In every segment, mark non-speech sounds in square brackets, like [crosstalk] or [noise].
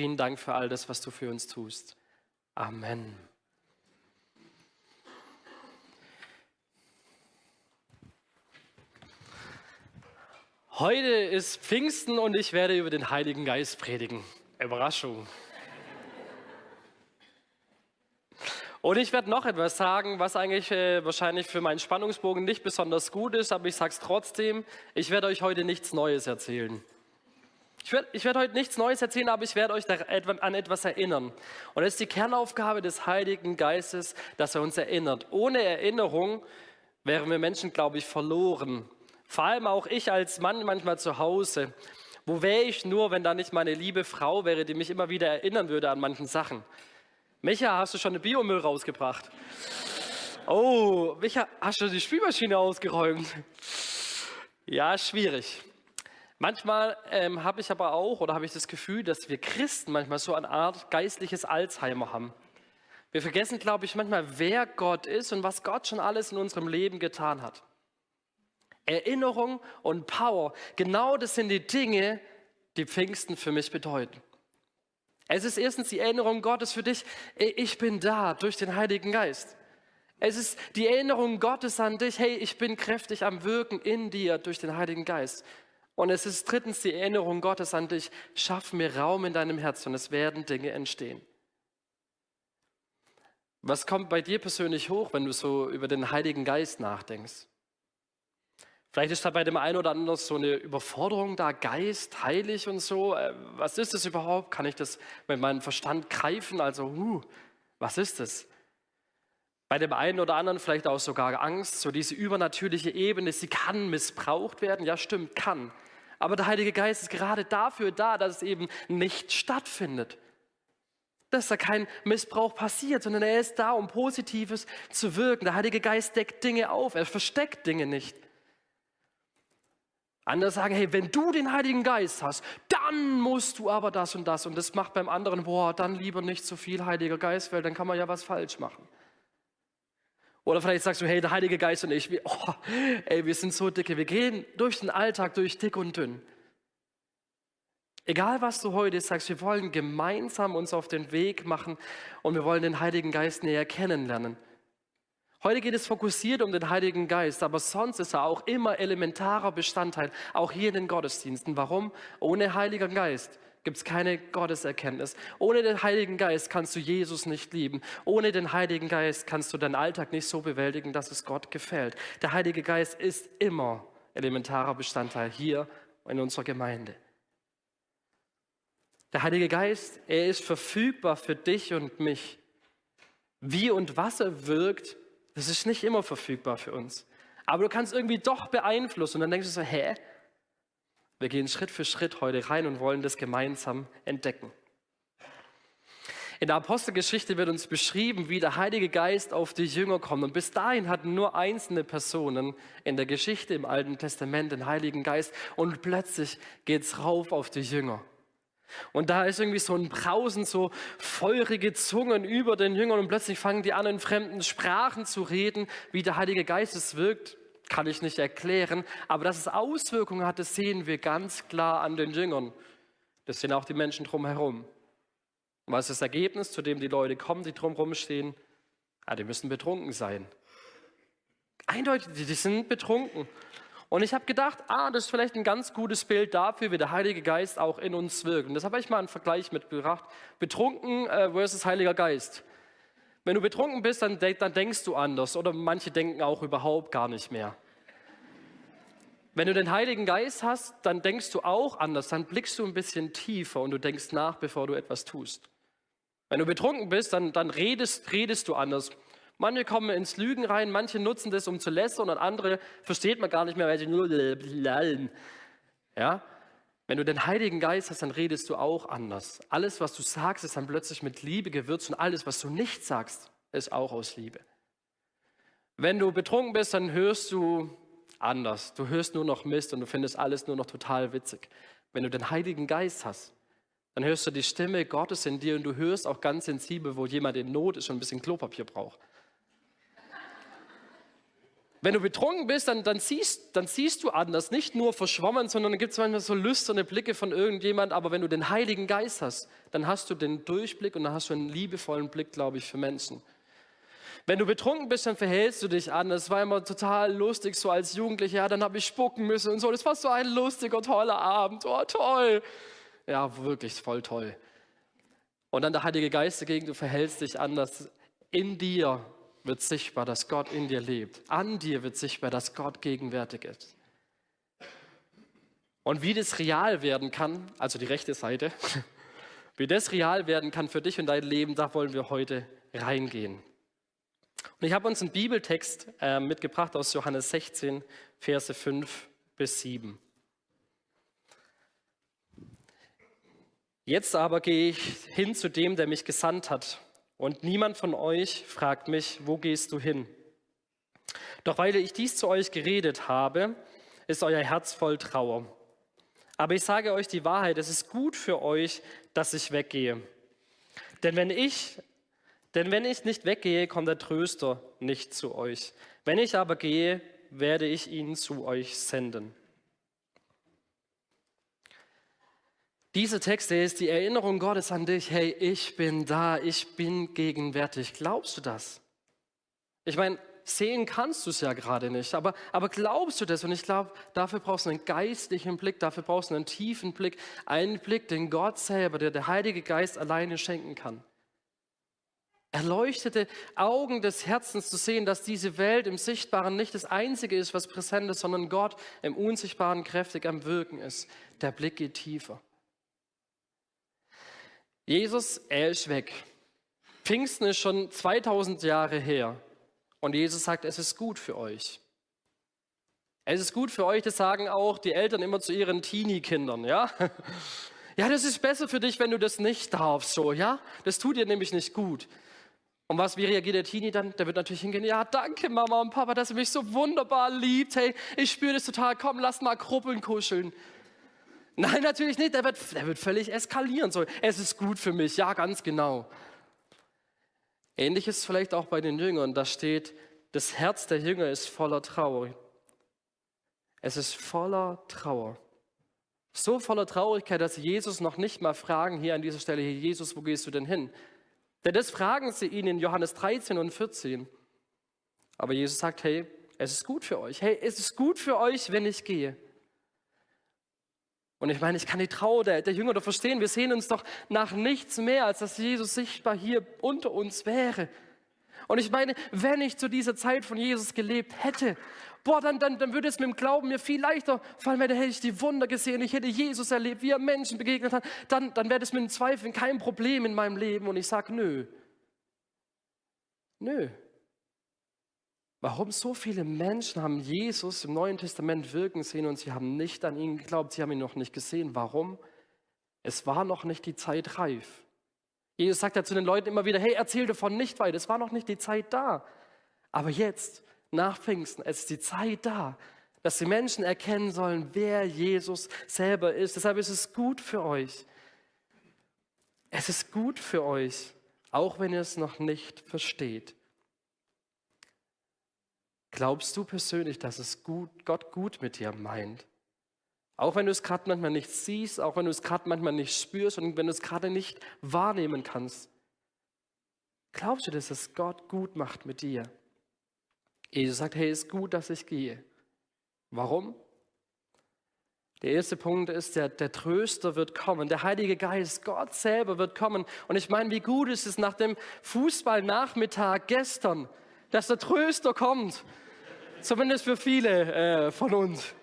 Vielen Dank für all das, was du für uns tust. Amen. Heute ist Pfingsten und ich werde über den Heiligen Geist predigen. Überraschung. Und ich werde noch etwas sagen, was eigentlich äh, wahrscheinlich für meinen Spannungsbogen nicht besonders gut ist, aber ich sage es trotzdem. Ich werde euch heute nichts Neues erzählen. Ich werde, ich werde heute nichts Neues erzählen, aber ich werde euch an etwas erinnern. Und es ist die Kernaufgabe des Heiligen Geistes, dass er uns erinnert. Ohne Erinnerung wären wir Menschen, glaube ich, verloren. Vor allem auch ich als Mann manchmal zu Hause. Wo wäre ich nur, wenn da nicht meine liebe Frau wäre, die mich immer wieder erinnern würde an manchen Sachen? Micha, hast du schon eine Biomüll rausgebracht? Oh, Micha, hast du die Spülmaschine ausgeräumt? Ja, schwierig. Manchmal ähm, habe ich aber auch oder habe ich das Gefühl, dass wir Christen manchmal so eine Art geistliches Alzheimer haben. Wir vergessen, glaube ich, manchmal, wer Gott ist und was Gott schon alles in unserem Leben getan hat. Erinnerung und Power, genau das sind die Dinge, die Pfingsten für mich bedeuten. Es ist erstens die Erinnerung Gottes für dich, ich bin da durch den Heiligen Geist. Es ist die Erinnerung Gottes an dich, hey, ich bin kräftig am Wirken in dir durch den Heiligen Geist. Und es ist drittens die Erinnerung Gottes an dich, schaff mir Raum in deinem Herz und es werden Dinge entstehen. Was kommt bei dir persönlich hoch, wenn du so über den Heiligen Geist nachdenkst? Vielleicht ist da bei dem einen oder anderen so eine Überforderung da, Geist, heilig und so. Äh, was ist das überhaupt? Kann ich das mit meinem Verstand greifen? Also, uh, was ist das? Bei dem einen oder anderen vielleicht auch sogar Angst, so diese übernatürliche Ebene, sie kann missbraucht werden. Ja, stimmt, kann. Aber der Heilige Geist ist gerade dafür da, dass es eben nicht stattfindet. Dass da kein Missbrauch passiert, sondern er ist da, um Positives zu wirken. Der Heilige Geist deckt Dinge auf, er versteckt Dinge nicht. Andere sagen, hey, wenn du den Heiligen Geist hast, dann musst du aber das und das. Und das macht beim anderen, boah, dann lieber nicht so viel Heiliger Geist, weil dann kann man ja was falsch machen. Oder vielleicht sagst du, hey, der Heilige Geist und ich, wir, oh, ey, wir sind so dicke, wir gehen durch den Alltag durch dick und dünn. Egal was du heute sagst, wir wollen gemeinsam uns auf den Weg machen und wir wollen den Heiligen Geist näher kennenlernen. Heute geht es fokussiert um den Heiligen Geist, aber sonst ist er auch immer elementarer Bestandteil, auch hier in den Gottesdiensten. Warum? Ohne Heiligen Geist gibt es keine Gotteserkenntnis. Ohne den Heiligen Geist kannst du Jesus nicht lieben. Ohne den Heiligen Geist kannst du deinen Alltag nicht so bewältigen, dass es Gott gefällt. Der Heilige Geist ist immer elementarer Bestandteil hier in unserer Gemeinde. Der Heilige Geist, er ist verfügbar für dich und mich. Wie und was er wirkt, das ist nicht immer verfügbar für uns. Aber du kannst irgendwie doch beeinflussen. Und dann denkst du so, hä? Wir gehen Schritt für Schritt heute rein und wollen das gemeinsam entdecken. In der Apostelgeschichte wird uns beschrieben, wie der Heilige Geist auf die Jünger kommt. Und bis dahin hatten nur einzelne Personen in der Geschichte im Alten Testament den Heiligen Geist. Und plötzlich geht es rauf auf die Jünger. Und da ist irgendwie so ein Brausen, so feurige Zungen über den Jüngern und plötzlich fangen die an, in fremden Sprachen zu reden, wie der Heilige Geist es wirkt, kann ich nicht erklären, aber dass es Auswirkungen hat, das sehen wir ganz klar an den Jüngern. Das sehen auch die Menschen drumherum. Und was ist das Ergebnis, zu dem die Leute kommen, die drumherum stehen? Ja, die müssen betrunken sein. Eindeutig, die sind betrunken. Und ich habe gedacht, ah, das ist vielleicht ein ganz gutes Bild dafür, wie der Heilige Geist auch in uns wirkt. Und deshalb habe ich mal einen Vergleich mitgebracht. Betrunken äh, versus Heiliger Geist. Wenn du betrunken bist, dann, dann denkst du anders. Oder manche denken auch überhaupt gar nicht mehr. Wenn du den Heiligen Geist hast, dann denkst du auch anders. Dann blickst du ein bisschen tiefer und du denkst nach, bevor du etwas tust. Wenn du betrunken bist, dann, dann redest, redest du anders. Manche kommen ins Lügen rein, manche nutzen das, um zu lästern und andere versteht man gar nicht mehr, weil sie nur lallen. Ja? Wenn du den Heiligen Geist hast, dann redest du auch anders. Alles, was du sagst, ist dann plötzlich mit Liebe gewürzt und alles, was du nicht sagst, ist auch aus Liebe. Wenn du betrunken bist, dann hörst du anders. Du hörst nur noch Mist und du findest alles nur noch total witzig. Wenn du den Heiligen Geist hast, dann hörst du die Stimme Gottes in dir und du hörst auch ganz sensibel, wo jemand in Not ist und ein bisschen Klopapier braucht. Wenn du betrunken bist, dann, dann, siehst, dann siehst du anders, nicht nur verschwommen, sondern dann gibt es manchmal so lüsterne Blicke von irgendjemand. Aber wenn du den Heiligen Geist hast, dann hast du den Durchblick und dann hast du einen liebevollen Blick, glaube ich, für Menschen. Wenn du betrunken bist, dann verhältst du dich anders. Es war immer total lustig, so als Jugendlicher. Ja, dann habe ich spucken müssen und so. Das war so ein lustiger, toller Abend. Oh, toll. Ja, wirklich voll toll. Und dann der Heilige Geist dagegen, du verhältst dich anders. In dir wird sichtbar, dass Gott in dir lebt. An dir wird sichtbar, dass Gott gegenwärtig ist. Und wie das real werden kann, also die rechte Seite, [laughs] wie das real werden kann für dich und dein Leben, da wollen wir heute reingehen. Und ich habe uns einen Bibeltext äh, mitgebracht aus Johannes 16, Verse 5 bis 7. Jetzt aber gehe ich hin zu dem, der mich gesandt hat. Und niemand von euch fragt mich, wo gehst du hin? Doch weil ich dies zu euch geredet habe, ist euer Herz voll Trauer. Aber ich sage euch die Wahrheit, es ist gut für euch, dass ich weggehe. Denn wenn ich, denn wenn ich nicht weggehe, kommt der Tröster nicht zu euch. Wenn ich aber gehe, werde ich ihn zu euch senden. Diese Texte ist die Erinnerung Gottes an dich. Hey, ich bin da, ich bin gegenwärtig. Glaubst du das? Ich meine, sehen kannst du es ja gerade nicht, aber, aber glaubst du das? Und ich glaube, dafür brauchst du einen geistlichen Blick, dafür brauchst du einen tiefen Blick, einen Blick, den Gott selber, der der Heilige Geist alleine schenken kann. Erleuchtete Augen des Herzens zu sehen, dass diese Welt im Sichtbaren nicht das Einzige ist, was präsent ist, sondern Gott im Unsichtbaren kräftig am Wirken ist. Der Blick geht tiefer. Jesus, er ist weg. Pfingsten ist schon 2000 Jahre her. Und Jesus sagt, es ist gut für euch. Es ist gut für euch, das sagen auch die Eltern immer zu ihren Teenie-Kindern, ja? [laughs] Ja, das ist besser für dich, wenn du das nicht darfst, so, ja? Das tut dir nämlich nicht gut. Und was, wie reagiert der Teenie dann? Der wird natürlich hingehen, ja, danke Mama und Papa, dass ihr mich so wunderbar liebt. Hey, ich spüre das total, komm, lass mal Kruppeln kuscheln. Nein, natürlich nicht. Der wird, der wird völlig eskalieren. So, es ist gut für mich. Ja, ganz genau. Ähnliches vielleicht auch bei den Jüngern. Da steht, das Herz der Jünger ist voller Trauer. Es ist voller Trauer. So voller Traurigkeit, dass sie Jesus noch nicht mal fragen, hier an dieser Stelle, hier, Jesus, wo gehst du denn hin? Denn das fragen sie ihn in Johannes 13 und 14. Aber Jesus sagt, hey, es ist gut für euch. Hey, es ist gut für euch, wenn ich gehe. Und ich meine, ich kann die Trauer der, der Jünger doch verstehen. Wir sehen uns doch nach nichts mehr, als dass Jesus sichtbar hier unter uns wäre. Und ich meine, wenn ich zu dieser Zeit von Jesus gelebt hätte, boah, dann, dann, dann würde es mit dem Glauben mir viel leichter fallen, weil dann hätte ich die Wunder gesehen, ich hätte Jesus erlebt, wie er Menschen begegnet hat, dann, dann wäre das mit dem Zweifeln kein Problem in meinem Leben. Und ich sage, nö. Nö. Warum so viele Menschen haben Jesus im Neuen Testament wirken sehen und sie haben nicht an ihn geglaubt, sie haben ihn noch nicht gesehen. Warum? Es war noch nicht die Zeit reif. Jesus sagt ja zu den Leuten immer wieder, hey, erzähl davon nicht weiter, es war noch nicht die Zeit da. Aber jetzt, nach Pfingsten, es ist die Zeit da, dass die Menschen erkennen sollen, wer Jesus selber ist. Deshalb ist es gut für euch. Es ist gut für euch, auch wenn ihr es noch nicht versteht. Glaubst du persönlich, dass es gut, Gott gut mit dir meint? Auch wenn du es gerade manchmal nicht siehst, auch wenn du es gerade manchmal nicht spürst und wenn du es gerade nicht wahrnehmen kannst. Glaubst du, dass es Gott gut macht mit dir? Jesus sagt, hey, ist gut, dass ich gehe. Warum? Der erste Punkt ist, der, der Tröster wird kommen, der Heilige Geist, Gott selber wird kommen. Und ich meine, wie gut ist es nach dem Fußballnachmittag gestern, dass der Tröster kommt. Zumindest für viele äh, von uns.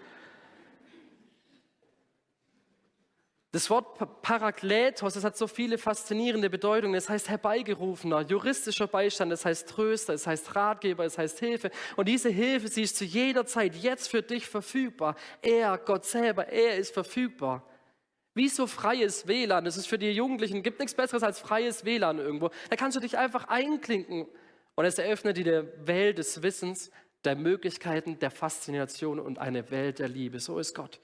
Das Wort Parakletos, das hat so viele faszinierende Bedeutungen. Es heißt herbeigerufener, juristischer Beistand, es heißt Tröster, es heißt Ratgeber, es heißt Hilfe. Und diese Hilfe, sie ist zu jeder Zeit jetzt für dich verfügbar. Er, Gott selber, er ist verfügbar. Wie so freies WLAN, das ist für die Jugendlichen, gibt nichts Besseres als freies WLAN irgendwo. Da kannst du dich einfach einklinken und es eröffnet die Welt des Wissens, der Möglichkeiten, der Faszination und eine Welt der Liebe. So ist Gott.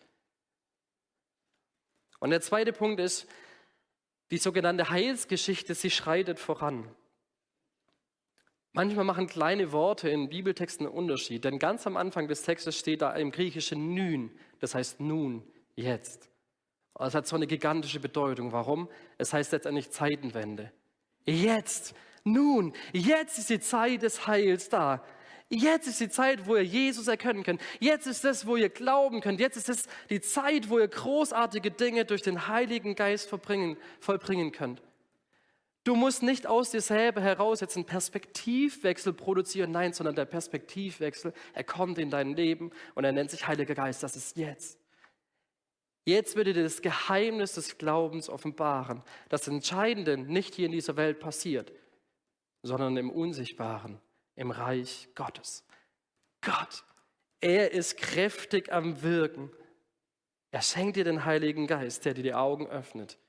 Und der zweite Punkt ist, die sogenannte Heilsgeschichte, sie schreitet voran. Manchmal machen kleine Worte in Bibeltexten einen Unterschied, denn ganz am Anfang des Textes steht da im Griechischen nün, das heißt nun, jetzt. Das hat so eine gigantische Bedeutung. Warum? Es heißt letztendlich Zeitenwende. Jetzt, nun, jetzt ist die Zeit des Heils da. Jetzt ist die Zeit, wo ihr Jesus erkennen könnt. Jetzt ist es, wo ihr glauben könnt. Jetzt ist es die Zeit, wo ihr großartige Dinge durch den Heiligen Geist vollbringen, könnt. Du musst nicht aus dir selber heraus jetzt einen Perspektivwechsel produzieren, nein, sondern der Perspektivwechsel, er kommt in dein Leben und er nennt sich Heiliger Geist, das ist jetzt. Jetzt würde dir das Geheimnis des Glaubens offenbaren. Das Entscheidende nicht hier in dieser Welt passiert, sondern im Unsichtbaren, im Reich Gottes. Gott, er ist kräftig am Wirken. Er schenkt dir den Heiligen Geist, der dir die Augen öffnet.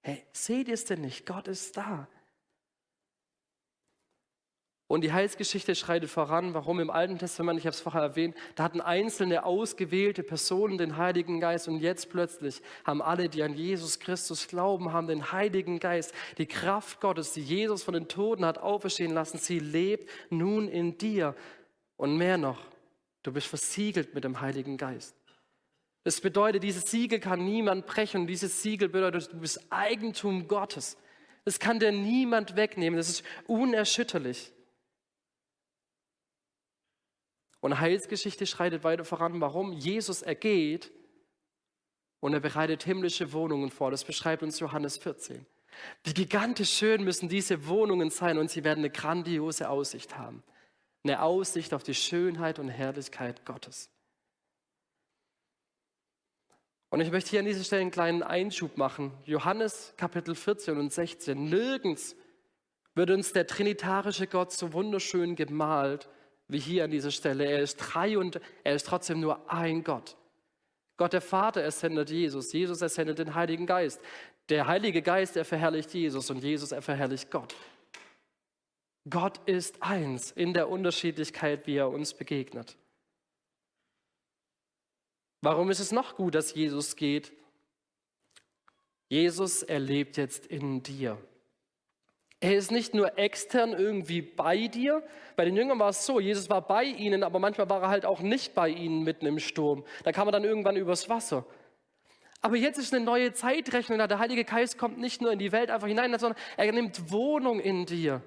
Hey, seht ihr es denn nicht? Gott ist da. Und die Heilsgeschichte schreitet voran. Warum im Alten Testament, ich habe es vorher erwähnt, da hatten einzelne ausgewählte Personen den Heiligen Geist und jetzt plötzlich haben alle, die an Jesus Christus glauben, haben den Heiligen Geist, die Kraft Gottes, die Jesus von den Toten hat auferstehen lassen. Sie lebt nun in dir. Und mehr noch, du bist versiegelt mit dem Heiligen Geist. Das bedeutet, dieses Siegel kann niemand brechen. Dieses Siegel bedeutet, du bist Eigentum Gottes. Das kann dir niemand wegnehmen. Das ist unerschütterlich. Und Heilsgeschichte schreitet weiter voran. Warum? Jesus ergeht und er bereitet himmlische Wohnungen vor. Das beschreibt uns Johannes 14. Wie gigantisch schön müssen diese Wohnungen sein und sie werden eine grandiose Aussicht haben. Eine Aussicht auf die Schönheit und Herrlichkeit Gottes. Und ich möchte hier an dieser Stelle einen kleinen Einschub machen. Johannes Kapitel 14 und 16. Nirgends wird uns der trinitarische Gott so wunderschön gemalt wie hier an dieser Stelle. Er ist drei und er ist trotzdem nur ein Gott. Gott der Vater, er sendet Jesus. Jesus, er sendet den Heiligen Geist. Der Heilige Geist, er verherrlicht Jesus und Jesus, er verherrlicht Gott. Gott ist eins in der Unterschiedlichkeit, wie er uns begegnet. Warum ist es noch gut, dass Jesus geht? Jesus, er lebt jetzt in dir. Er ist nicht nur extern irgendwie bei dir. Bei den Jüngern war es so, Jesus war bei ihnen, aber manchmal war er halt auch nicht bei ihnen mitten im Sturm. Da kam er dann irgendwann übers Wasser. Aber jetzt ist eine neue Zeitrechnung Der Heilige Geist kommt nicht nur in die Welt einfach hinein, sondern er nimmt Wohnung in dir.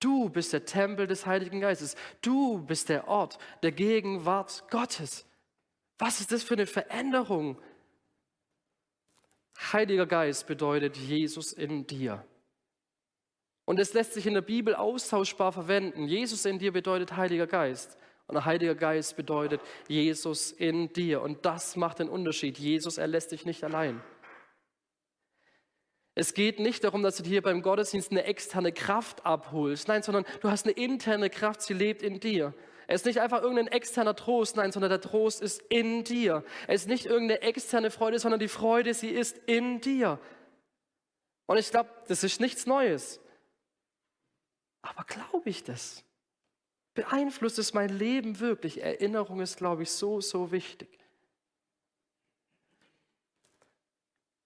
Du bist der Tempel des Heiligen Geistes. Du bist der Ort der Gegenwart Gottes. Was ist das für eine Veränderung? Heiliger Geist bedeutet Jesus in dir. Und es lässt sich in der Bibel austauschbar verwenden. Jesus in dir bedeutet Heiliger Geist. Und Heiliger Geist bedeutet Jesus in dir. Und das macht den Unterschied. Jesus, er lässt dich nicht allein. Es geht nicht darum, dass du dir beim Gottesdienst eine externe Kraft abholst. Nein, sondern du hast eine interne Kraft, sie lebt in dir. Er ist nicht einfach irgendein externer Trost, nein, sondern der Trost ist in dir. Er ist nicht irgendeine externe Freude, sondern die Freude, sie ist in dir. Und ich glaube, das ist nichts Neues. Aber glaube ich das? Beeinflusst es mein Leben wirklich? Erinnerung ist, glaube ich, so, so wichtig.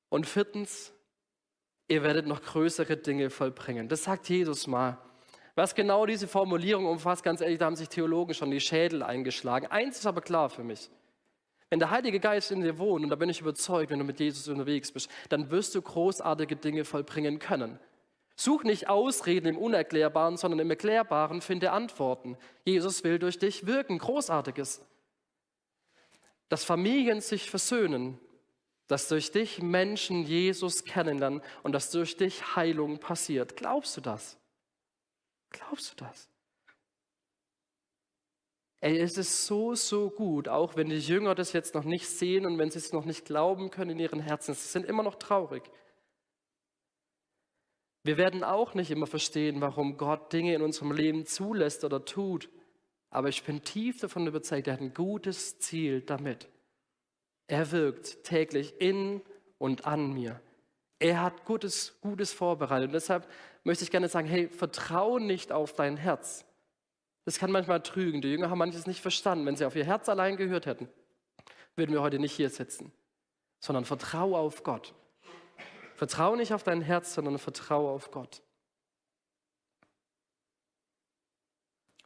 Und viertens, ihr werdet noch größere Dinge vollbringen. Das sagt Jesus mal. Was genau diese Formulierung umfasst, ganz ehrlich, da haben sich Theologen schon die Schädel eingeschlagen. Eins ist aber klar für mich. Wenn der Heilige Geist in dir wohnt, und da bin ich überzeugt, wenn du mit Jesus unterwegs bist, dann wirst du großartige Dinge vollbringen können. Such nicht Ausreden im Unerklärbaren, sondern im Erklärbaren finde Antworten. Jesus will durch dich wirken. Großartiges. Dass Familien sich versöhnen, dass durch dich Menschen Jesus kennenlernen und dass durch dich Heilung passiert. Glaubst du das? Glaubst du das? Ey, es ist so, so gut, auch wenn die Jünger das jetzt noch nicht sehen und wenn sie es noch nicht glauben können in ihren Herzen. Sie sind immer noch traurig. Wir werden auch nicht immer verstehen, warum Gott Dinge in unserem Leben zulässt oder tut. Aber ich bin tief davon überzeugt, er hat ein gutes Ziel damit. Er wirkt täglich in und an mir. Er hat Gutes, Gutes vorbereitet. Und deshalb möchte ich gerne sagen, hey, vertraue nicht auf dein Herz. Das kann manchmal trügen. Die Jünger haben manches nicht verstanden. Wenn sie auf ihr Herz allein gehört hätten, würden wir heute nicht hier sitzen. Sondern vertraue auf Gott. Vertraue nicht auf dein Herz, sondern vertraue auf Gott.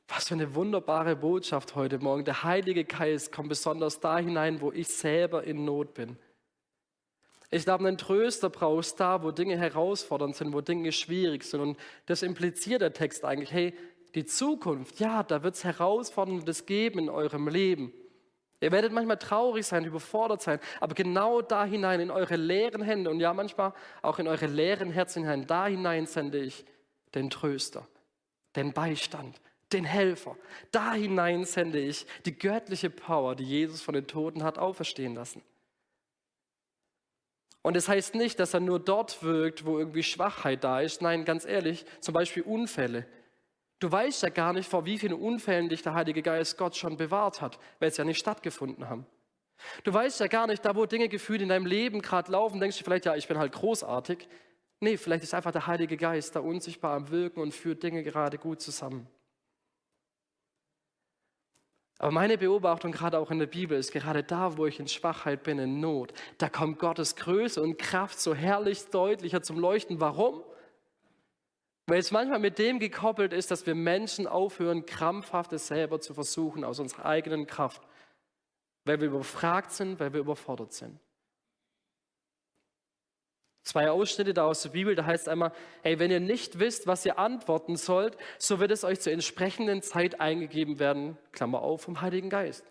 Was für eine wunderbare Botschaft heute Morgen. Der Heilige Geist kommt besonders da hinein, wo ich selber in Not bin. Ich glaube, einen Tröster brauchst da, wo Dinge herausfordernd sind, wo Dinge schwierig sind. Und das impliziert der Text eigentlich. Hey, die Zukunft, ja, da wird es Herausforderndes geben in eurem Leben. Ihr werdet manchmal traurig sein, überfordert sein, aber genau da hinein, in eure leeren Hände und ja manchmal auch in eure leeren Herzen hinein, da hinein sende ich den Tröster, den Beistand, den Helfer. Da hinein sende ich die göttliche Power, die Jesus von den Toten hat auferstehen lassen. Und es das heißt nicht, dass er nur dort wirkt, wo irgendwie Schwachheit da ist. Nein, ganz ehrlich, zum Beispiel Unfälle. Du weißt ja gar nicht, vor wie vielen Unfällen dich der Heilige Geist Gott schon bewahrt hat, weil es ja nicht stattgefunden haben. Du weißt ja gar nicht, da wo Dinge gefühlt in deinem Leben gerade laufen, denkst du vielleicht, ja, ich bin halt großartig. Nee, vielleicht ist einfach der Heilige Geist da unsichtbar am Wirken und führt Dinge gerade gut zusammen. Aber meine Beobachtung gerade auch in der Bibel ist, gerade da, wo ich in Schwachheit bin, in Not, da kommt Gottes Größe und Kraft so herrlich deutlicher zum Leuchten. Warum? Weil es manchmal mit dem gekoppelt ist, dass wir Menschen aufhören, krampfhaft es selber zu versuchen aus unserer eigenen Kraft. Weil wir überfragt sind, weil wir überfordert sind. Zwei Ausschnitte da aus der Bibel, da heißt einmal, hey, wenn ihr nicht wisst, was ihr antworten sollt, so wird es euch zur entsprechenden Zeit eingegeben werden, Klammer auf, vom Heiligen Geist.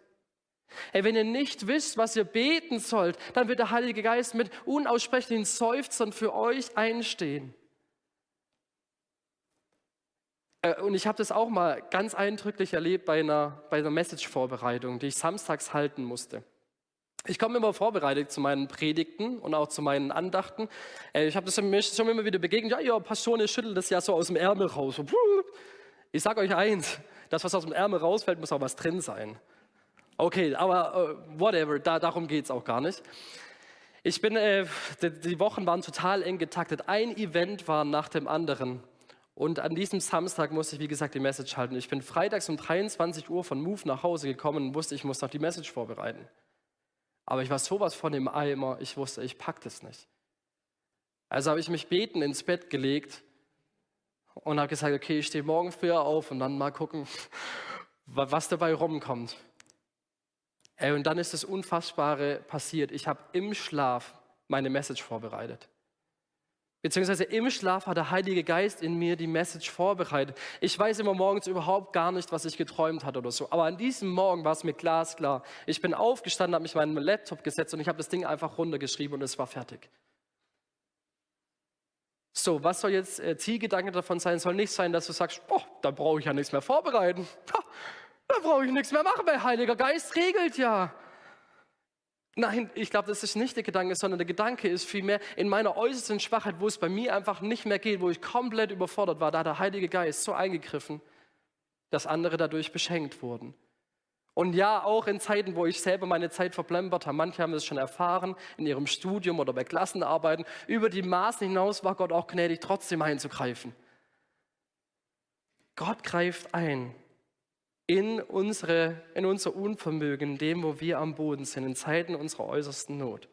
Hey, wenn ihr nicht wisst, was ihr beten sollt, dann wird der Heilige Geist mit unaussprechlichen Seufzern für euch einstehen. Äh, und ich habe das auch mal ganz eindrücklich erlebt bei einer, bei einer Message-Vorbereitung, die ich samstags halten musste. Ich komme immer vorbereitet zu meinen Predigten und auch zu meinen Andachten. Äh, ich habe das schon immer wieder begegnet. Ja, ja, Passion, ihr schüttelt das ja so aus dem Ärmel raus. Ich sage euch eins, das, was aus dem Ärmel rausfällt, muss auch was drin sein. Okay, aber uh, whatever, da, darum geht es auch gar nicht. Ich bin, äh, die, die Wochen waren total eng getaktet. Ein Event war nach dem anderen. Und an diesem Samstag musste ich, wie gesagt, die Message halten. Ich bin freitags um 23 Uhr von Move nach Hause gekommen und wusste, ich muss noch die Message vorbereiten. Aber ich war sowas von im Eimer, ich wusste, ich pack das nicht. Also habe ich mich beten ins Bett gelegt und habe gesagt, okay, ich stehe morgen früher auf und dann mal gucken, [laughs] was dabei rumkommt. Und dann ist das Unfassbare passiert. Ich habe im Schlaf meine Message vorbereitet. Beziehungsweise im Schlaf hat der Heilige Geist in mir die Message vorbereitet. Ich weiß immer morgens überhaupt gar nicht, was ich geträumt hatte oder so. Aber an diesem Morgen war es mir glasklar. Ich bin aufgestanden, habe mich meinen Laptop gesetzt und ich habe das Ding einfach runtergeschrieben und es war fertig. So, was soll jetzt äh, Zielgedanke davon sein? Soll nicht sein, dass du sagst, oh, da brauche ich ja nichts mehr vorbereiten. Ha, da brauche ich nichts mehr machen, weil Heiliger Geist regelt ja. Nein, ich glaube, das ist nicht der Gedanke, sondern der Gedanke ist vielmehr in meiner äußersten Schwachheit, wo es bei mir einfach nicht mehr geht, wo ich komplett überfordert war, da hat der Heilige Geist so eingegriffen, dass andere dadurch beschenkt wurden. Und ja, auch in Zeiten, wo ich selber meine Zeit verplempert habe, manche haben das schon erfahren, in ihrem Studium oder bei Klassenarbeiten, über die Maßen hinaus war Gott auch gnädig, trotzdem einzugreifen. Gott greift ein in, unsere, in unser Unvermögen, in dem, wo wir am Boden sind, in Zeiten unserer äußersten Not.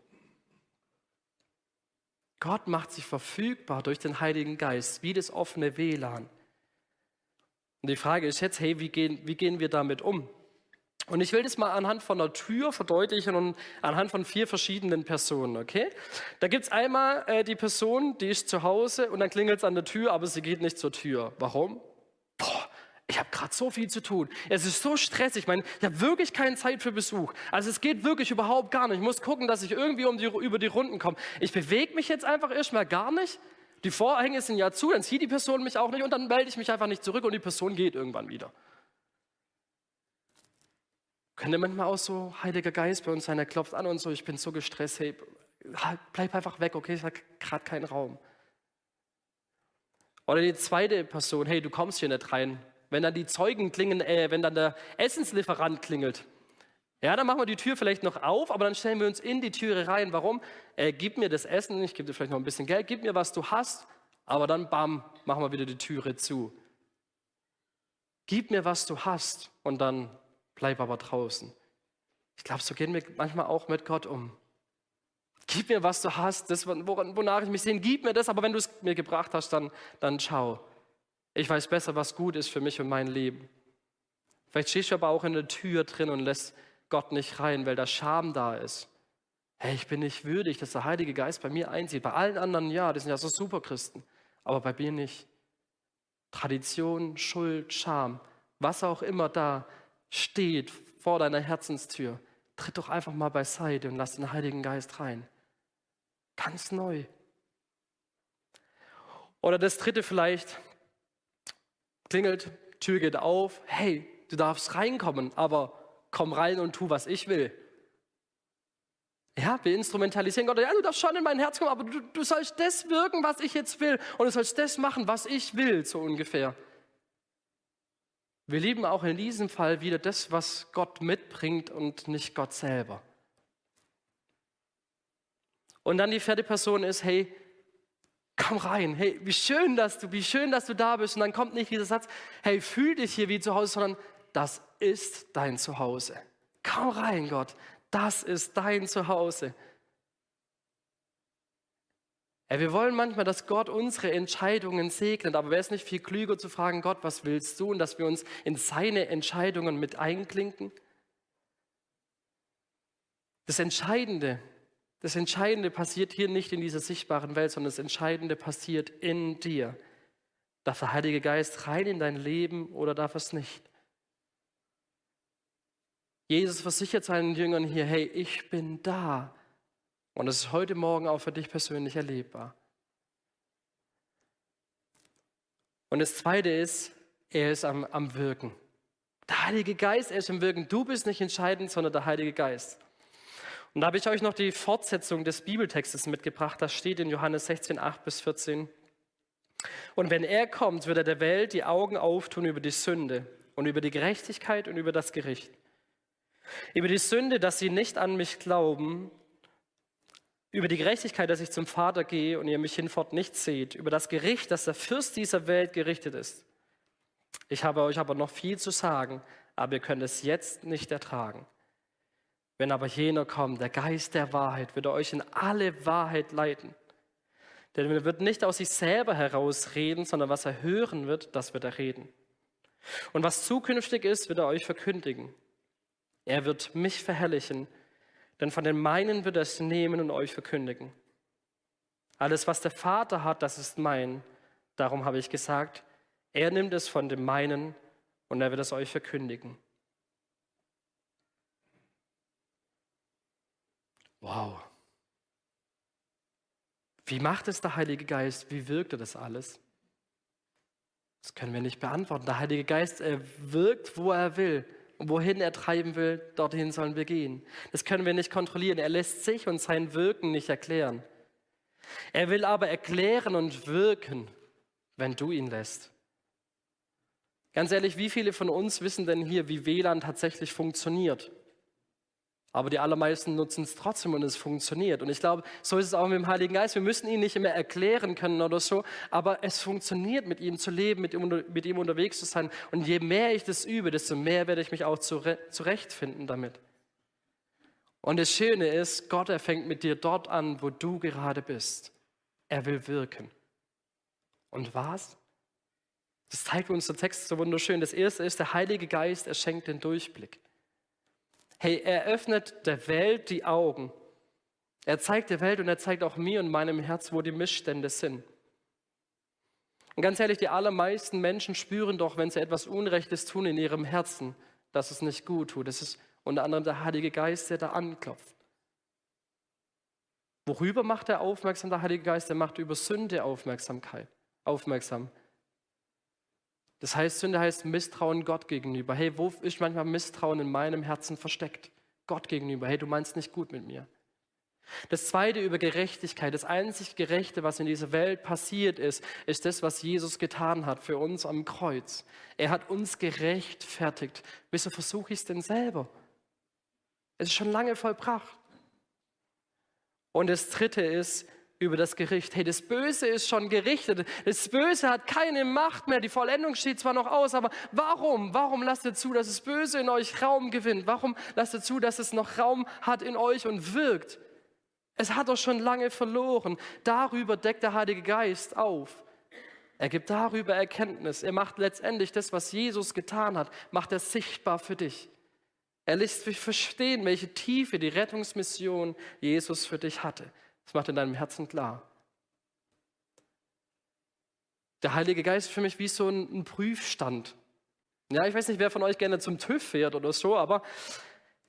Gott macht sich verfügbar durch den Heiligen Geist, wie das offene WLAN. Und die Frage ist jetzt, hey, wie gehen, wie gehen wir damit um? Und ich will das mal anhand von einer Tür verdeutlichen und anhand von vier verschiedenen Personen, okay? Da gibt es einmal äh, die Person, die ist zu Hause und dann klingelt es an der Tür, aber sie geht nicht zur Tür. Warum? Ich habe gerade so viel zu tun. Es ist so stressig. Ich meine, ich habe wirklich keine Zeit für Besuch. Also es geht wirklich überhaupt gar nicht. Ich muss gucken, dass ich irgendwie um die, über die Runden komme. Ich bewege mich jetzt einfach erstmal gar nicht. Die Vorhänge sind ja zu, dann zieht die Person mich auch nicht und dann melde ich mich einfach nicht zurück und die Person geht irgendwann wieder. Könnte manchmal auch so Heiliger Geist bei uns sein, er klopft an und so, ich bin so gestresst, hey, bleib einfach weg, okay, ich habe gerade keinen Raum. Oder die zweite Person, hey, du kommst hier nicht rein, wenn dann die Zeugen klingen, äh, wenn dann der Essenslieferant klingelt. Ja, dann machen wir die Tür vielleicht noch auf, aber dann stellen wir uns in die Türe rein. Warum? Äh, gib mir das Essen, ich gebe dir vielleicht noch ein bisschen Geld, gib mir, was du hast, aber dann, bam, machen wir wieder die Türe zu. Gib mir, was du hast und dann bleib aber draußen. Ich glaube, so gehen wir manchmal auch mit Gott um. Gib mir, was du hast, das, wonach ich mich sehne, gib mir das, aber wenn du es mir gebracht hast, dann, dann schau. Ich weiß besser, was gut ist für mich und mein Leben. Vielleicht stehst du aber auch in der Tür drin und lässt Gott nicht rein, weil da Scham da ist. Hey, ich bin nicht würdig, dass der Heilige Geist bei mir einzieht. Bei allen anderen ja, die sind ja so super Christen, aber bei mir nicht. Tradition, Schuld, Scham, was auch immer da steht vor deiner Herzenstür, tritt doch einfach mal beiseite und lass den Heiligen Geist rein. Ganz neu. Oder das dritte vielleicht, klingelt, Tür geht auf, hey, du darfst reinkommen, aber komm rein und tu, was ich will. Ja, wir instrumentalisieren Gott. Ja, du darfst schon in mein Herz kommen, aber du, du sollst das wirken, was ich jetzt will. Und du sollst das machen, was ich will, so ungefähr. Wir lieben auch in diesem Fall wieder das, was Gott mitbringt und nicht Gott selber. Und dann die vierte Person ist, hey, komm rein, hey, wie schön, dass du, wie schön, dass du da bist. Und dann kommt nicht dieser Satz, hey, fühl dich hier wie zu Hause, sondern das ist dein Zuhause. Komm rein, Gott, das ist dein Zuhause. Ja, wir wollen manchmal, dass Gott unsere Entscheidungen segnet, aber wäre es nicht viel klüger zu fragen, Gott, was willst du? Und dass wir uns in seine Entscheidungen mit einklinken? Das Entscheidende, das Entscheidende passiert hier nicht in dieser sichtbaren Welt, sondern das Entscheidende passiert in dir. Darf der Heilige Geist rein in dein Leben oder darf es nicht? Jesus versichert seinen Jüngern hier, hey, ich bin da. Und es ist heute Morgen auch für dich persönlich erlebbar. Und das Zweite ist, er ist am, am Wirken. Der Heilige Geist, er ist im Wirken. Du bist nicht entscheidend, sondern der Heilige Geist. Und da habe ich euch noch die Fortsetzung des Bibeltextes mitgebracht. Das steht in Johannes 16, 8 bis 14. Und wenn er kommt, wird er der Welt die Augen auftun über die Sünde und über die Gerechtigkeit und über das Gericht. Über die Sünde, dass sie nicht an mich glauben, über die Gerechtigkeit, dass ich zum Vater gehe und ihr mich hinfort nicht seht, über das Gericht, dass der Fürst dieser Welt gerichtet ist. Ich habe euch aber noch viel zu sagen, aber ihr könnt es jetzt nicht ertragen. Wenn aber jener kommt, der Geist der Wahrheit, wird er euch in alle Wahrheit leiten. Denn er wird nicht aus sich selber herausreden, sondern was er hören wird, das wird er reden. Und was zukünftig ist, wird er euch verkündigen. Er wird mich verherrlichen, denn von den meinen wird er es nehmen und euch verkündigen. Alles, was der Vater hat, das ist mein. Darum habe ich gesagt, er nimmt es von dem meinen und er wird es euch verkündigen. Wow. Wie macht es der Heilige Geist? Wie wirkt er das alles? Das können wir nicht beantworten. Der Heilige Geist, er wirkt, wo er will. Und wohin er treiben will, dorthin sollen wir gehen. Das können wir nicht kontrollieren. Er lässt sich und sein Wirken nicht erklären. Er will aber erklären und wirken, wenn du ihn lässt. Ganz ehrlich, wie viele von uns wissen denn hier, wie WLAN tatsächlich funktioniert? Aber die allermeisten nutzen es trotzdem und es funktioniert. Und ich glaube, so ist es auch mit dem Heiligen Geist. Wir müssen ihn nicht immer erklären können oder so, aber es funktioniert, mit ihm zu leben, mit ihm, mit ihm unterwegs zu sein. Und je mehr ich das übe, desto mehr werde ich mich auch zurechtfinden damit. Und das Schöne ist, Gott, er fängt mit dir dort an, wo du gerade bist. Er will wirken. Und was? Das zeigt uns der Text so wunderschön. Das erste ist, der Heilige Geist, er schenkt den Durchblick. Hey, er öffnet der Welt die Augen. Er zeigt der Welt und er zeigt auch mir und meinem Herz, wo die Missstände sind. Und ganz ehrlich, die allermeisten Menschen spüren doch, wenn sie etwas Unrechtes tun in ihrem Herzen, dass es nicht gut tut. Das ist unter anderem der Heilige Geist, der da anklopft. Worüber macht er aufmerksam, der Heilige Geist? Er macht über Sünde Aufmerksamkeit, aufmerksam. Das heißt, Sünde heißt Misstrauen Gott gegenüber. Hey, wo ist manchmal Misstrauen in meinem Herzen versteckt? Gott gegenüber. Hey, du meinst nicht gut mit mir. Das zweite über Gerechtigkeit. Das einzig Gerechte, was in dieser Welt passiert ist, ist das, was Jesus getan hat für uns am Kreuz. Er hat uns gerechtfertigt. Wieso versuche ich es denn selber? Es ist schon lange vollbracht. Und das dritte ist, über das Gericht. Hey, das Böse ist schon gerichtet. Das Böse hat keine Macht mehr. Die Vollendung steht zwar noch aus, aber warum? Warum lasst ihr zu, dass das Böse in euch Raum gewinnt? Warum lasst ihr zu, dass es noch Raum hat in euch und wirkt? Es hat doch schon lange verloren. Darüber deckt der Heilige Geist auf. Er gibt darüber Erkenntnis. Er macht letztendlich das, was Jesus getan hat, macht er sichtbar für dich. Er lässt dich verstehen, welche Tiefe die Rettungsmission Jesus für dich hatte. Das macht in deinem Herzen klar. Der Heilige Geist ist für mich wie so ein, ein Prüfstand. Ja, ich weiß nicht, wer von euch gerne zum TÜV fährt oder so, aber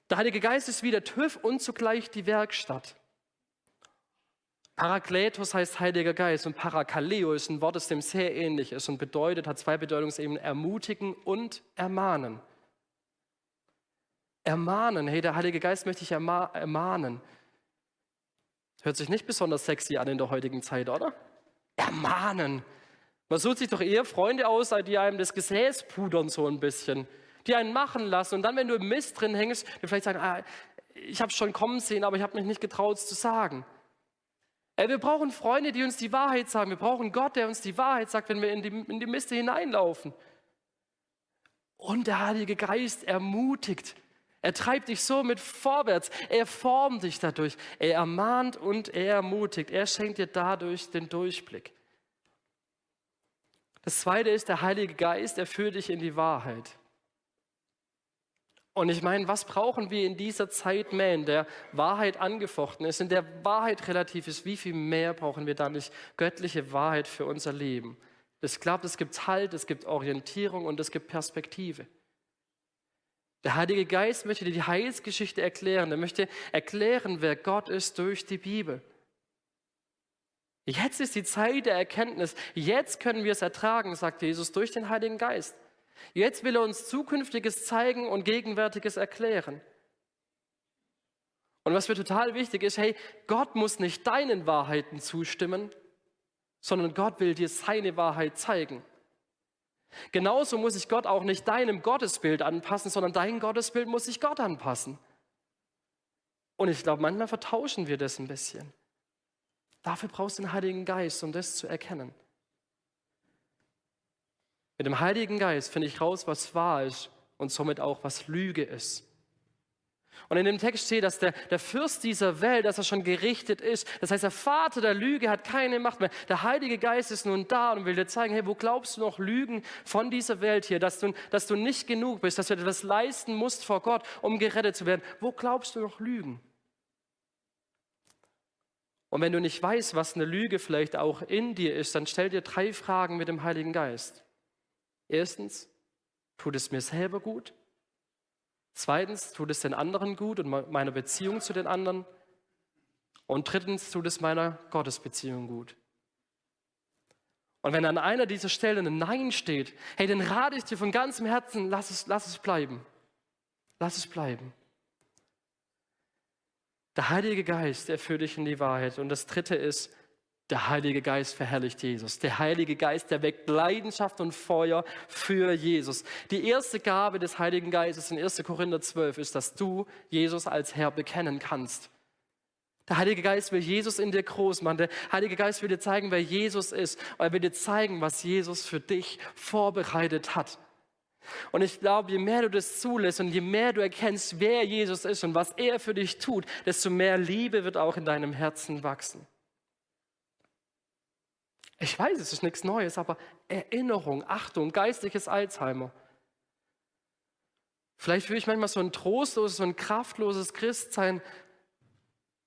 der Heilige Geist ist wie der TÜV und zugleich die Werkstatt. Parakletos heißt Heiliger Geist und Parakaleo ist ein Wort, das dem sehr ähnlich ist und bedeutet, hat zwei Bedeutungsebenen, ermutigen und ermahnen. Ermahnen, hey, der Heilige Geist möchte ich erma ermahnen. Hört sich nicht besonders sexy an in der heutigen Zeit, oder? Ermahnen. Man sucht sich doch eher Freunde aus, die einem das Gesäß pudern so ein bisschen, die einen machen lassen und dann, wenn du im Mist drin hängst, die vielleicht sagen, ah, ich habe es schon kommen sehen, aber ich habe mich nicht getraut, es zu sagen. Ey, wir brauchen Freunde, die uns die Wahrheit sagen. Wir brauchen Gott, der uns die Wahrheit sagt, wenn wir in die, in die Miste hineinlaufen. Und der Heilige Geist ermutigt. Er treibt dich so mit vorwärts. Er formt dich dadurch. Er ermahnt und er ermutigt. Er schenkt dir dadurch den Durchblick. Das zweite ist, der Heilige Geist, er führt dich in die Wahrheit. Und ich meine, was brauchen wir in dieser Zeit mehr, in der Wahrheit angefochten ist, in der Wahrheit relativ ist, wie viel mehr brauchen wir da nicht göttliche Wahrheit für unser Leben? Ich glaube, es gibt Halt, es gibt Orientierung und es gibt Perspektive. Der Heilige Geist möchte dir die Heilsgeschichte erklären. Er möchte erklären, wer Gott ist durch die Bibel. Jetzt ist die Zeit der Erkenntnis. Jetzt können wir es ertragen, sagt Jesus, durch den Heiligen Geist. Jetzt will er uns Zukünftiges zeigen und Gegenwärtiges erklären. Und was mir total wichtig ist, hey, Gott muss nicht deinen Wahrheiten zustimmen, sondern Gott will dir seine Wahrheit zeigen. Genauso muss sich Gott auch nicht deinem Gottesbild anpassen, sondern dein Gottesbild muss sich Gott anpassen. Und ich glaube, manchmal vertauschen wir das ein bisschen. Dafür brauchst du den Heiligen Geist, um das zu erkennen. Mit dem Heiligen Geist finde ich raus, was wahr ist und somit auch, was Lüge ist. Und in dem Text steht, dass der, der Fürst dieser Welt, dass er schon gerichtet ist. Das heißt, der Vater der Lüge hat keine Macht mehr. Der Heilige Geist ist nun da und will dir zeigen, hey, wo glaubst du noch Lügen von dieser Welt hier, dass du, dass du nicht genug bist, dass du etwas leisten musst vor Gott, um gerettet zu werden. Wo glaubst du noch Lügen? Und wenn du nicht weißt, was eine Lüge vielleicht auch in dir ist, dann stell dir drei Fragen mit dem Heiligen Geist. Erstens, tut es mir selber gut? Zweitens, tut es den anderen gut und meiner Beziehung zu den anderen? Und drittens, tut es meiner Gottesbeziehung gut? Und wenn an einer dieser Stellen ein Nein steht, hey, dann rate ich dir von ganzem Herzen, lass es, lass es bleiben. Lass es bleiben. Der Heilige Geist, der führt dich in die Wahrheit. Und das dritte ist, der Heilige Geist verherrlicht Jesus. Der Heilige Geist, der weckt Leidenschaft und Feuer für Jesus. Die erste Gabe des Heiligen Geistes in 1. Korinther 12 ist, dass du Jesus als Herr bekennen kannst. Der Heilige Geist will Jesus in dir groß machen. Der Heilige Geist will dir zeigen, wer Jesus ist. Und er will dir zeigen, was Jesus für dich vorbereitet hat. Und ich glaube, je mehr du das zulässt und je mehr du erkennst, wer Jesus ist und was er für dich tut, desto mehr Liebe wird auch in deinem Herzen wachsen. Ich weiß, es ist nichts Neues, aber Erinnerung, Achtung, geistliches Alzheimer. Vielleicht fühle ich manchmal so ein trostloses, so ein kraftloses Christsein,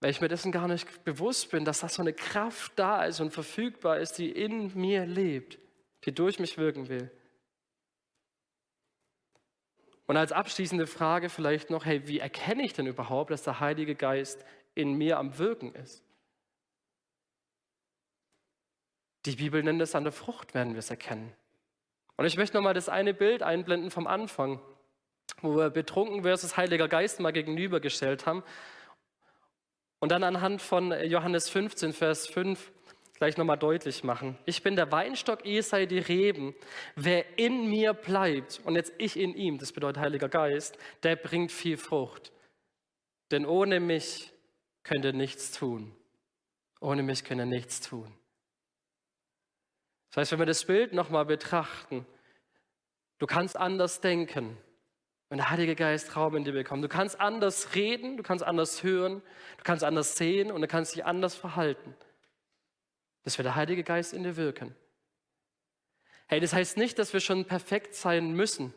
weil ich mir dessen gar nicht bewusst bin, dass da so eine Kraft da ist und verfügbar ist, die in mir lebt, die durch mich wirken will. Und als abschließende Frage vielleicht noch, hey, wie erkenne ich denn überhaupt, dass der Heilige Geist in mir am Wirken ist? Die Bibel nennt es an der Frucht, werden wir es erkennen. Und ich möchte nochmal das eine Bild einblenden vom Anfang, wo wir betrunken versus Heiliger Geist mal gegenübergestellt haben. Und dann anhand von Johannes 15, Vers 5 gleich nochmal deutlich machen. Ich bin der Weinstock, ihr seid die Reben. Wer in mir bleibt und jetzt ich in ihm, das bedeutet Heiliger Geist, der bringt viel Frucht. Denn ohne mich könnt ihr nichts tun. Ohne mich könnt ihr nichts tun. Das heißt, wenn wir das Bild nochmal betrachten, du kannst anders denken, wenn der Heilige Geist Raum in dir bekommt. Du kannst anders reden, du kannst anders hören, du kannst anders sehen und du kannst dich anders verhalten. Das wird der Heilige Geist in dir wirken. Hey, das heißt nicht, dass wir schon perfekt sein müssen.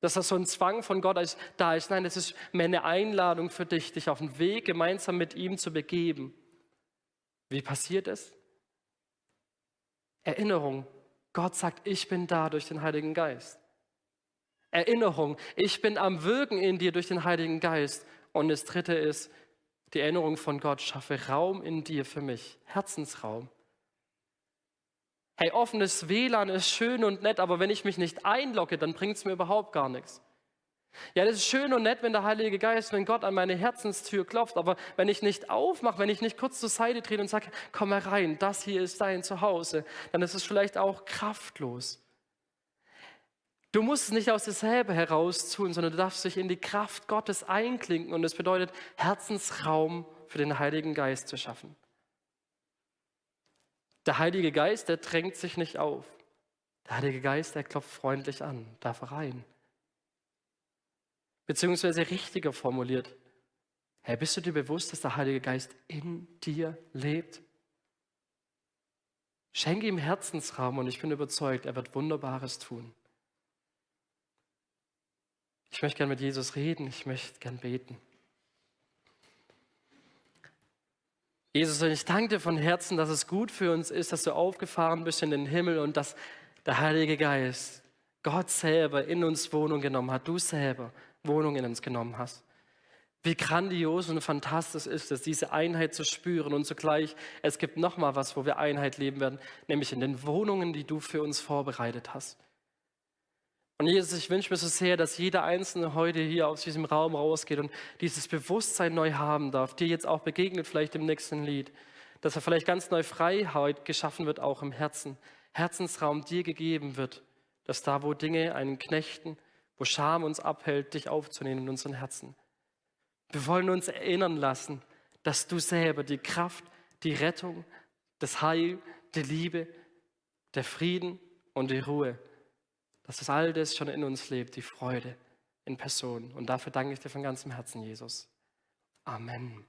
Dass das so ein Zwang von Gott da ist. Nein, das ist mehr eine Einladung für dich, dich auf den Weg gemeinsam mit ihm zu begeben. Wie passiert es? Erinnerung. Gott sagt, ich bin da durch den Heiligen Geist. Erinnerung, ich bin am Wirken in dir durch den Heiligen Geist. Und das Dritte ist, die Erinnerung von Gott, schaffe Raum in dir für mich, Herzensraum. Hey, offenes WLAN ist schön und nett, aber wenn ich mich nicht einlogge, dann bringt es mir überhaupt gar nichts. Ja, das ist schön und nett, wenn der Heilige Geist, wenn Gott an meine Herzenstür klopft, aber wenn ich nicht aufmache, wenn ich nicht kurz zur Seite trete und sage, komm herein, das hier ist dein Zuhause, dann ist es vielleicht auch kraftlos. Du musst es nicht aus dir selber heraus tun, sondern du darfst dich in die Kraft Gottes einklinken und das bedeutet, Herzensraum für den Heiligen Geist zu schaffen. Der Heilige Geist, der drängt sich nicht auf. Der Heilige Geist, der klopft freundlich an, darf rein. Beziehungsweise richtiger formuliert, Herr, bist du dir bewusst, dass der Heilige Geist in dir lebt? Schenke ihm Herzensraum und ich bin überzeugt, er wird Wunderbares tun. Ich möchte gerne mit Jesus reden, ich möchte gern beten. Jesus, ich danke dir von Herzen, dass es gut für uns ist, dass du aufgefahren bist in den Himmel und dass der Heilige Geist, Gott selber in uns Wohnung genommen hat, du selber Wohnung in uns genommen hast. Wie grandios und fantastisch ist es, diese Einheit zu spüren und zugleich, es gibt noch mal was, wo wir Einheit leben werden, nämlich in den Wohnungen, die du für uns vorbereitet hast. Und Jesus, ich wünsche mir so sehr, dass jeder Einzelne heute hier aus diesem Raum rausgeht und dieses Bewusstsein neu haben darf, dir jetzt auch begegnet, vielleicht im nächsten Lied, dass er vielleicht ganz neu Freiheit geschaffen wird, auch im Herzen, Herzensraum dir gegeben wird, dass da, wo Dinge einen knechten, wo Scham uns abhält, dich aufzunehmen in unseren Herzen. Wir wollen uns erinnern lassen, dass du selber die Kraft, die Rettung, das Heil, die Liebe, der Frieden und die Ruhe dass das all das schon in uns lebt, die Freude in Person. Und dafür danke ich dir von ganzem Herzen, Jesus. Amen.